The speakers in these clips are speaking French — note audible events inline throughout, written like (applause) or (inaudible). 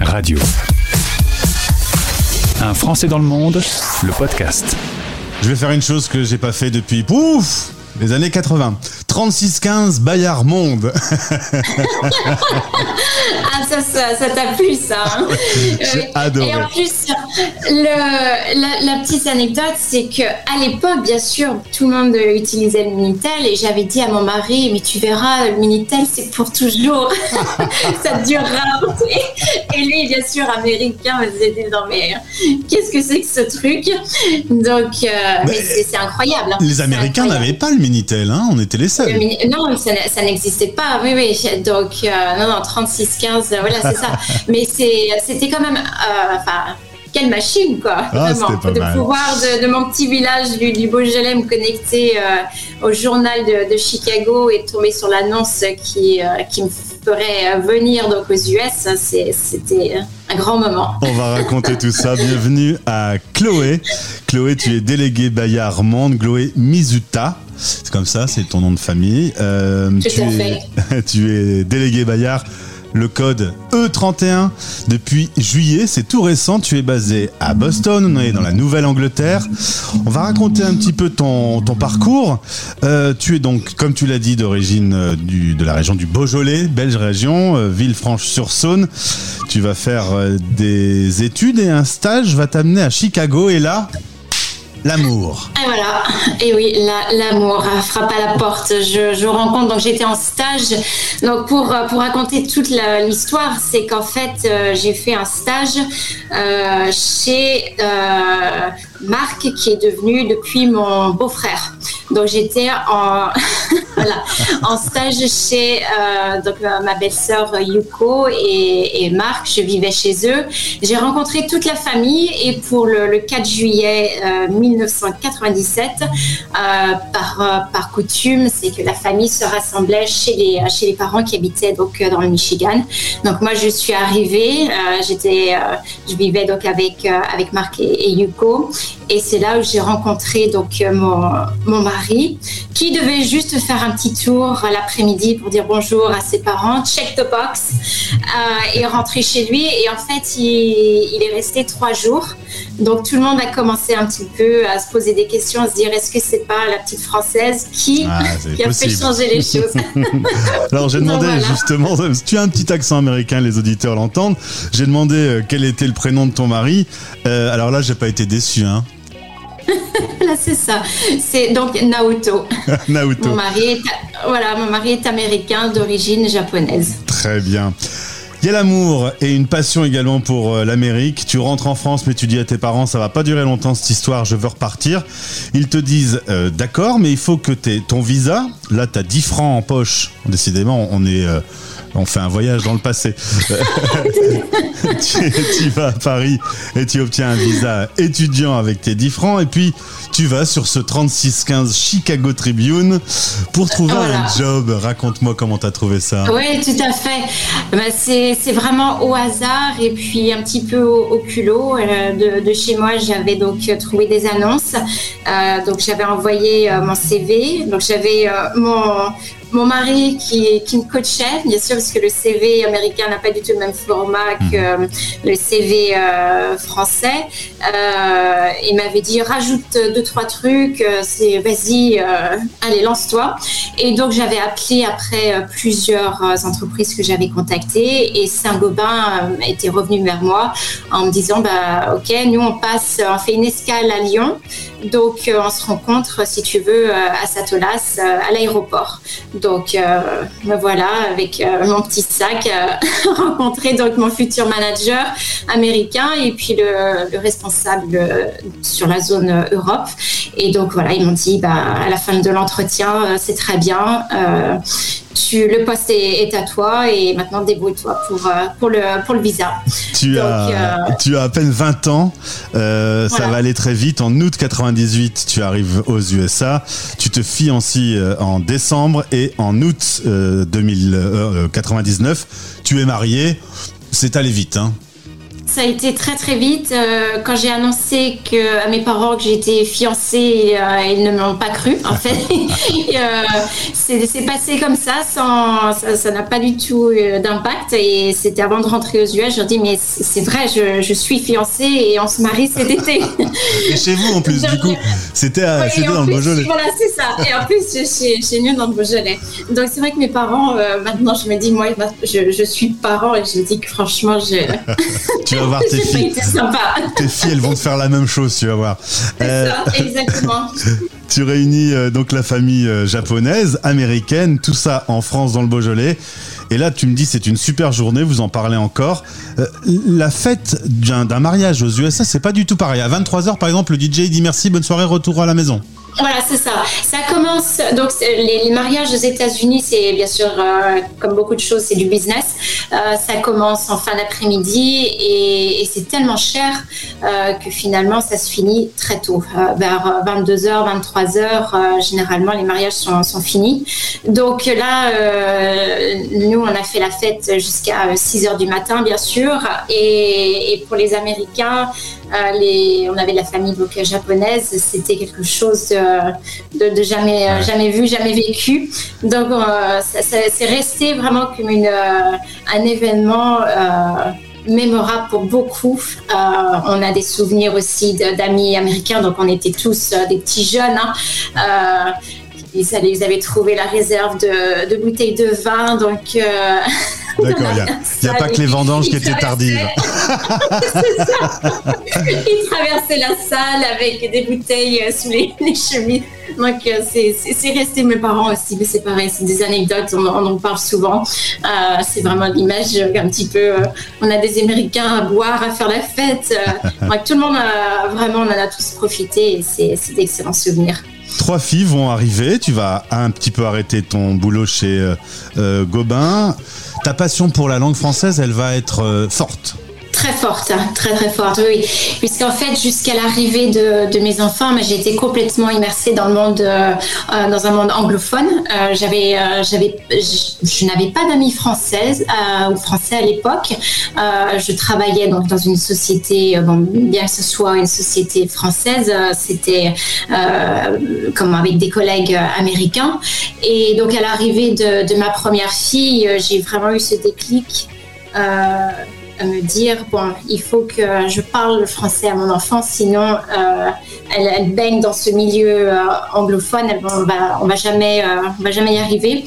Radio. Un Français dans le monde, le podcast. Je vais faire une chose que j'ai pas fait depuis pouf les années 80. 36-15 Bayard Monde. (laughs) (laughs) ah, ça, ça, ça t'a plu, ça. hein (laughs) J'ai adoré. Et en plus, le, la, la petite anecdote, c'est que à l'époque, bien sûr, tout le monde utilisait le Minitel et j'avais dit à mon mari, mais tu verras, le Minitel, c'est pour toujours. (laughs) ça durera. Et lui, bien sûr, américain, me disait, non, mais qu'est-ce que c'est que ce truc? Donc, euh, mais c'est incroyable. hein. Les Américains n'avaient pas le Minitel, hein on était les seuls. Le Non, ça, ça n'existait pas, oui, oui. Donc, euh, non, non, 36-15, euh, voilà, c'est ça. Mais c'était quand même, euh, enfin, quelle machine, quoi. Ah, vraiment. pas de mal. pouvoir de, de mon petit village du, du Beaujolais me connecter euh, au journal de, de Chicago et tomber sur l'annonce qui, euh, qui me ferait venir donc aux US, c'était un grand moment. On va raconter tout ça. Bienvenue à Chloé. Chloé, tu es déléguée Bayard Monde. Chloé Mizuta. C'est comme ça, c'est ton nom de famille. Euh, tu, es, (laughs) tu es déléguée Bayard. Le code E31 depuis juillet, c'est tout récent. Tu es basé à Boston, on est dans la Nouvelle-Angleterre. On va raconter un petit peu ton, parcours. Euh, tu es donc, comme tu l'as dit, d'origine euh, de la région du Beaujolais, belge région, euh, Villefranche-sur-Saône. Tu vas faire euh, des études et un stage va t'amener à Chicago et là, l'amour. Et voilà, et oui, la- l'amour euh, frappe à la porte. Je, je rencontre, donc j'étais en stage. Donc pour, euh, pour raconter toute l'histoire, c'est qu'en fait, euh, j'ai fait un stage euh, chez euh, Marc, qui est devenu depuis mon beau-frère. Donc j'étais en, (laughs) voilà, en stage chez euh, donc, euh, ma belle-sœur euh, Yuko et, Marc. Je vivais chez eux. J'ai rencontré toute la famille et pour le, le 4 juillet euh, 1997, euh, par, coutume, c'est que la famille se rassemblait chez les, parents qui habitaient donc dans le Michigan. Donc moi je suis arrivée, je vivais donc avec avec Marc et, Yuko et c'est là où j'ai rencontré donc mon, mon mari qui devait juste faire un petit tour l'après-midi pour dire bonjour à ses parents, check the box euh, et rentrer chez lui. Et en fait, il, il est resté trois jours. Donc tout le monde a commencé un petit peu à se poser des questions, à se dire est-ce que c'est pas la petite française qui, Ah, (laughs) qui a fait changer les choses? (laughs) Alors j'ai demandé Donc, voilà. justement, tu as un petit accent américain, les auditeurs l'entendent. J'ai demandé euh, quel était le prénom de ton mari. Euh, alors là, j'ai pas été déçu, hein. (laughs) Là, c'est ça. C'est donc Naoto. (laughs) Naoto. Mon mari est, voilà, mon mari est américain d'origine japonaise. Très bien. Il y a l'amour et une passion également pour euh, l'Amérique. Tu rentres en France, mais tu dis à tes parents, ça va pas durer longtemps cette histoire, je veux repartir. Ils te disent, euh, d'accord, mais il faut que tu ton visa. Là, tu as 10 francs en poche. Décidément, on est... euh, on fait un voyage dans le passé. (laughs) tu, tu vas à Paris et tu obtiens un visa étudiant avec tes 10 francs. Et puis, tu vas sur ce 3615 Chicago Tribune pour trouver Voilà. un job. Raconte-moi comment tu as trouvé ça. Oui, tout à fait. Bah, c'est vraiment au hasard et puis un petit peu au, au culot. Euh, de, de chez moi, j'avais donc euh, trouvé des annonces. Euh, donc j'avais envoyé euh, mon CV. Donc j'avais euh, mon mon mari qui, qui me coachait, bien sûr, parce que le CV américain n'a pas du tout le même format que euh, le CV euh, français. Euh, il m'avait dit rajoute deux trois trucs, c'est vas-y, euh, allez lance-toi. Et donc j'avais appelé après plusieurs entreprises que j'avais contactées et Saint-Gobain était revenu vers moi en me disant bah ok nous on passe, on fait une escale à Lyon, donc on se rencontre si tu veux à Satolas à l'aéroport. Donc euh, me voilà avec euh, mon petit sac euh, (laughs) rencontrer donc mon futur manager américain et puis le, le responsable sur la zone Europe. Et donc voilà, ils m'ont dit bah, à la fin de l'entretien, c'est très bien. Tu, le poste est, est à toi et maintenant débrouille-toi pour, euh, pour, le, pour le visa. Tu, Donc, as, euh, tu as à peine 20 ans, euh, ça va aller très vite. En août 98, tu arrives aux USA, tu te fiancies en décembre et en août euh, 2099, tu es marié. C'est allé vite, hein ça a été très très vite. Euh, quand j'ai annoncé que, à mes parents que j'étais fiancée, euh, ils ne m'ont pas cru en fait. (laughs) euh, c'est passé comme ça, sans, ça n'a pas du tout d'impact. Et c'était avant de rentrer aux US, je leur dis mais c'est vrai, je, je, suis fiancée et on se marie cet été. (laughs) et chez vous en plus, du coup, c'était dans le Beaujolais. Voilà, c'est ça. Et en plus, chez, chez nous dans le Beaujolais. Donc c'est vrai que mes parents, maintenant je me dis, moi je, je, suis parent et je me dis que franchement, je... (laughs) vas voir tes filles. Tes filles, elles vont te faire la même chose, tu vas voir. Euh... Ça, exactement. (laughs) tu réunis euh, donc la famille euh, japonaise, américaine, tout ça en France dans le Beaujolais. Et là, tu me dis, c'est une super journée, vous en parlez encore. la fête d'un mariage aux USA, c'est pas du tout pareil. À 23h, par exemple, le DJ dit merci, bonne soirée, retour à la maison. Voilà, c'est ça. Ça commence. Donc, les, mariages aux États-Unis, c'est bien sûr, euh, comme beaucoup de choses, c'est du business. Euh, ça commence en fin d'après-midi et, c'est tellement cher euh, que finalement, ça se finit très tôt. vers 22h, 23h, généralement, les mariages sont, finis. Donc là, nous, on a fait la fête jusqu'à 6h du matin, bien sûr. Et pour les Américains, les, on avait la famille donc, japonaise, c'était quelque chose de, jamais, euh, jamais vu, jamais vécu. Donc, euh, c'est resté vraiment comme une, euh, un événement mémorable pour beaucoup. on a des souvenirs aussi d'amis américains, donc on était tous des petits jeunes. Hein. Ils, avaient trouvé la réserve de, bouteilles de vin, donc. (laughs) D'accord, il n'y a, pas que les vendanges qui étaient tardives. c'est ça. (laughs) Ils traversaient la salle avec des bouteilles sous les, chemises. Donc, euh, c'est resté mes parents aussi, mais c'est pareil, c'est des anecdotes, on, en parle souvent. Euh, c'est vraiment l'image un petit peu. Euh, on a des Américains à boire, à faire la fête. (laughs) donc, tout le monde, a, vraiment, on en a tous profité et c'est d'excellents souvenirs. Trois filles vont arriver, tu vas un petit peu arrêter ton boulot chez Gobin ta passion pour la langue française, elle va être euh, forte. Très forte, hein, très très forte, oui. Puisqu'en fait, jusqu'à l'arrivée de, mes enfants, j'ai été complètement immersée dans le monde, euh, euh, dans un monde anglophone. j'avais, j'avais, je, n'avais pas d'amis françaises ou français à l'époque. je travaillais donc dans une société, bon, bien que ce soit une société française, c'était comme avec des collègues américains. Et donc à l'arrivée de ma première fille, j'ai vraiment eu ce déclic me dire bon, il faut que je parle le français à mon enfant, sinon euh, elle, baigne dans ce milieu euh, anglophone, on va, va jamais, euh, on va jamais y arriver.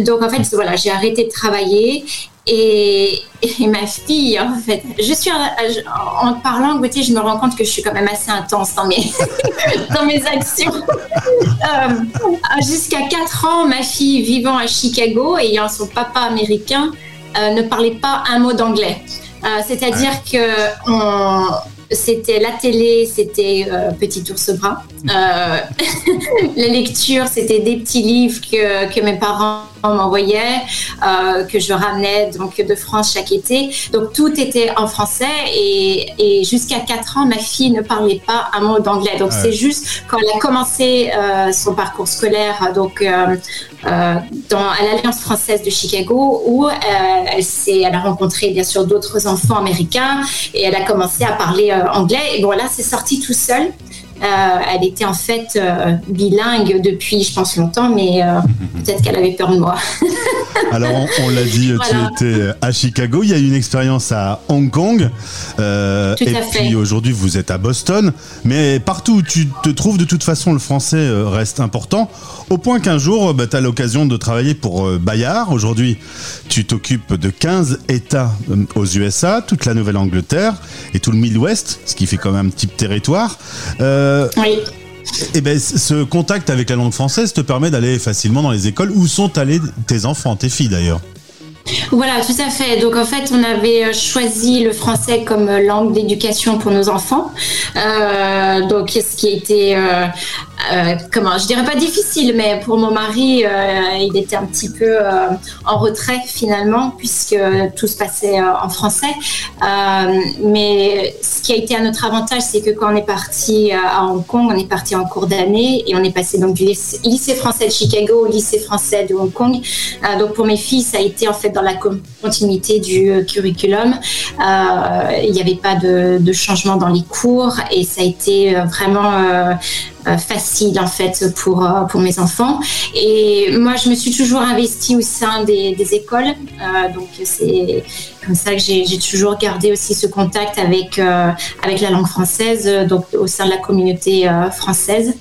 donc en fait, voilà, j'ai arrêté de travailler et, ma fille, en fait, je suis en, parlant, Gauthier, je me rends compte que je suis quand même assez intense dans mes, (laughs) dans mes actions. Jusqu'à 4 ans, ma fille vivant à Chicago, ayant son papa américain, ne parlait pas un mot d'anglais. Euh, c'est-à-dire que c'était la télé, c'était euh, Petit ours brun. (laughs) la lecture, c'était des petits livres que, que mes parents m'envoyait, euh, que je ramenais donc de France chaque été. Donc tout était en français et, et jusqu'à 4 ans, ma fille ne parlait pas un mot d'anglais. Donc c'est juste quand elle a commencé euh, son parcours scolaire donc euh, euh dans, à l'Alliance française de Chicago où euh, elle, elle a rencontré bien sûr d'autres enfants américains et elle a commencé à parler anglais. Et bon là, c'est sorti tout seul. Euh, elle était en fait euh, bilingue depuis, je pense, longtemps, mais euh, (laughs) peut-être qu'elle avait peur de moi. (laughs) Alors, on, l'a dit, tu étais à Chicago. Il y a eu une expérience à Hong Kong. et puis aujourd'hui, vous êtes à Boston. Mais partout où tu te trouves, de toute façon, le français reste important. Au point qu'un jour, bah, tu as l'occasion de travailler pour Bayard. Aujourd'hui, tu t'occupes de 15 États aux USA, toute la Nouvelle-Angleterre et tout le Midwest, ce qui fait quand même un petit territoire. Euh, oui. Et eh ben, ce contact avec la langue française te permet d'aller facilement dans les écoles. Où sont allés tes enfants, tes filles d'ailleurs voilà, tout à fait. Donc en fait, on avait euh, choisi le français comme euh, langue d'éducation pour nos enfants. Euh, donc ce qui a été euh, comment, je dirais pas difficile, mais pour mon mari, euh, il était un petit peu euh, en retrait finalement, puisque tout se passait en français. mais ce qui a été à notre avantage, c'est que quand on est parti à Hong Kong, on est parti en cours d'année et on est passé donc du lycée français de Chicago au lycée français de Hong Kong. donc pour mes filles, ça a été en fait dans la continuité du curriculum. Il n'y avait pas de, changement dans les cours et ça a été vraiment euh, facile en fait pour euh, pour mes enfants. Et moi, je me suis toujours investie au sein des, écoles, euh, donc c'est comme ça que j'ai toujours gardé aussi ce contact avec avec la langue française, donc au sein de la communauté française.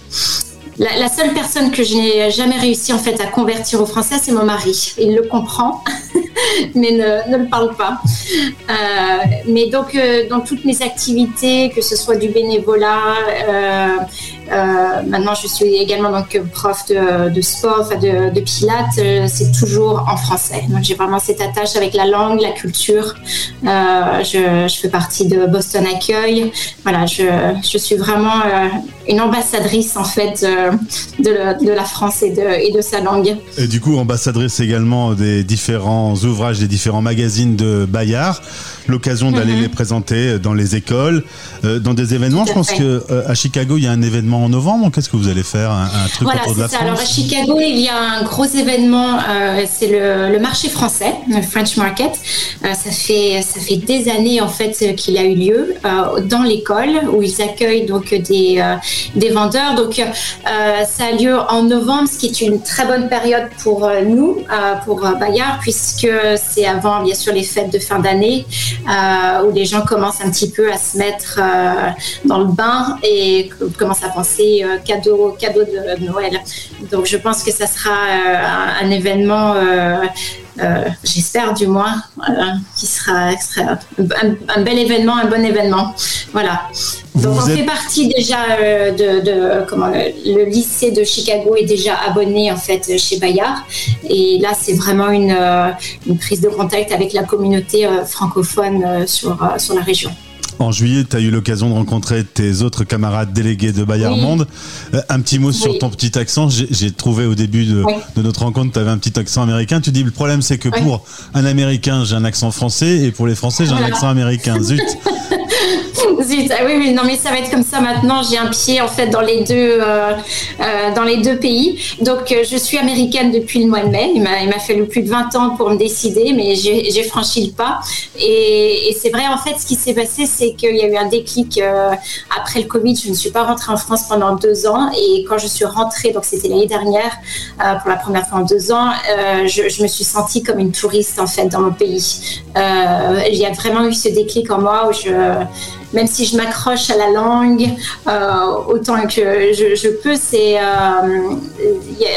La, seule personne que je n'ai jamais réussi en fait à convertir au français, c'est mon mari. Il le comprend, (laughs) mais ne, ne, le parle pas. Euh, mais donc, dans toutes mes activités, que ce soit du bénévolat, euh, euh, maintenant, je suis également donc prof de, sport, de, de pilates. Euh, c'est toujours en français. Donc, j'ai vraiment cette attache avec la langue, la culture. Euh, je, je, fais partie de Boston Accueil. Voilà, je, je suis vraiment euh, une ambassadrice en fait de, de, la France et de, et de sa langue. Et du coup, ambassadrice également des différents ouvrages, des différents magazines de Bayard l'occasion d'aller mhm. les présenter dans les écoles, euh, dans des événements. Je pense que euh, à Chicago, il y a un événement en novembre. Qu'est-ce que vous allez faire un, truc voilà, autour de la ça. France Alors à Chicago, il y a un gros événement. Euh, c'est le, marché français, le French Market. ça fait ça fait des années en fait qu'il a eu lieu dans l'école où ils accueillent donc des des vendeurs. Donc ça a lieu en novembre, ce qui est une très bonne période pour nous, pour Bayard, puisque c'est avant bien sûr les fêtes de fin d'année. Euh, où les gens commencent un petit peu à se mettre euh, dans le bain et commencent à penser euh, cadeau, cadeau de, Noël. Donc je pense que ça sera un, événement j'espère du moins, qui sera, un, bel événement, un bon événement. Voilà. Donc on fait partie déjà de, comment le, lycée de Chicago est déjà abonné en fait chez Bayard et là c'est vraiment une, une, prise de contact avec la communauté francophone sur, sur la région. En juillet, tu as eu l'occasion de rencontrer tes autres camarades délégués de Bayard Monde. Euh, un petit mot sur ton petit accent. J'ai trouvé au début de, notre rencontre, tu avais un petit accent américain. Tu dis le problème, c'est que pour un Américain, j'ai un accent français et pour les Français, j'ai un accent américain. Zut (laughs) (laughs) Ah oui, non, mais ça va être comme ça maintenant. J'ai un pied en fait dans les deux, euh, euh, dans les deux pays. Donc, euh, je suis américaine depuis le mois de mai. Il m'a fallu plus de 20 ans pour me décider, mais j'ai franchi le pas. Et, c'est vrai, en fait, ce qui s'est passé, c'est qu'il y a eu un déclic après le Covid. Je ne suis pas rentrée en France pendant deux ans. Et quand je suis rentrée, donc c'était l'année dernière, pour la première fois en deux ans, je, me suis sentie comme une touriste en fait dans mon pays. il y a vraiment eu ce déclic en moi où je même si je m'accroche à la langue euh, autant que je, peux, c'est, euh,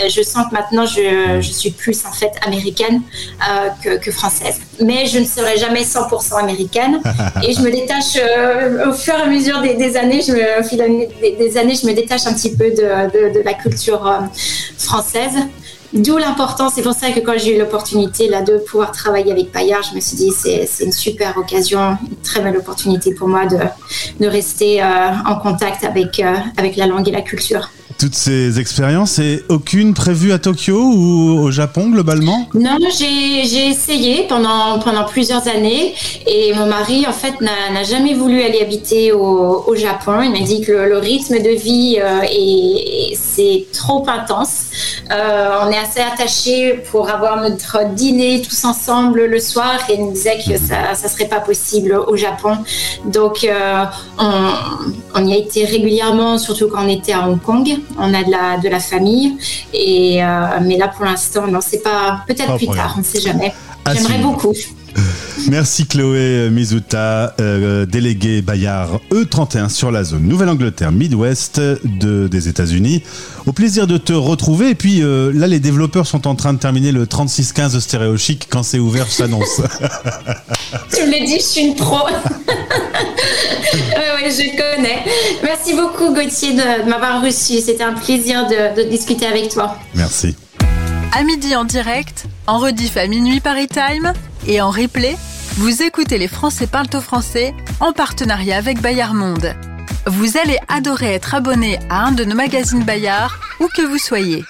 je sens que maintenant je, suis plus en fait américaine euh, que, française. Mais je ne serai jamais 100% américaine (laughs) et je me détache au fur et à mesure des, années, je me, des, années, je me détache un petit peu de la culture française. D'où l'importance, c'est pour ça que quand j'ai eu l'opportunité là de pouvoir travailler avec Payard, je me suis dit c'est une super occasion, une très belle opportunité pour moi de, de rester euh, en contact avec, euh, avec la langue et la culture toutes ces expériences et aucune prévue à Tokyo ou au Japon globalement Non, j'ai essayé pendant, pendant plusieurs années et mon mari en fait n'a jamais voulu aller habiter au, au Japon. Il m'a dit que le, rythme de vie euh, est, c'est trop intense. Euh, on est assez attachés pour avoir notre dîner tous ensemble le soir et il nous disait que ça ça serait pas possible au Japon. Donc euh, on, on y a été régulièrement, surtout quand on était à Hong Kong on a de la, de la famille. Et, euh, mais là, pour l'instant, non, c'est pas. Peut-être plus tard, on ne sait jamais. J'aimerais beaucoup. Merci Chloé Mizuta, euh, déléguée Bayard E31 sur la zone Nouvelle-Angleterre, Midwest de, des États-Unis. Au plaisir de te retrouver. Et puis euh, là, les développeurs sont en train de terminer le 3615 Stéréo Chic. Quand c'est ouvert, je t'annonce. (laughs) tu me l'as dit, je suis une pro. (laughs) oui, oui, je connais. Merci beaucoup Gauthier de, m'avoir reçu. C'était un plaisir de, de discuter avec toi. Merci. À midi en direct, en rediff à minuit Paris Time et en replay, vous écoutez les Français parlent français en partenariat avec Bayard Monde. Vous allez adorer être abonné à un de nos magazines Bayard, où que vous soyez.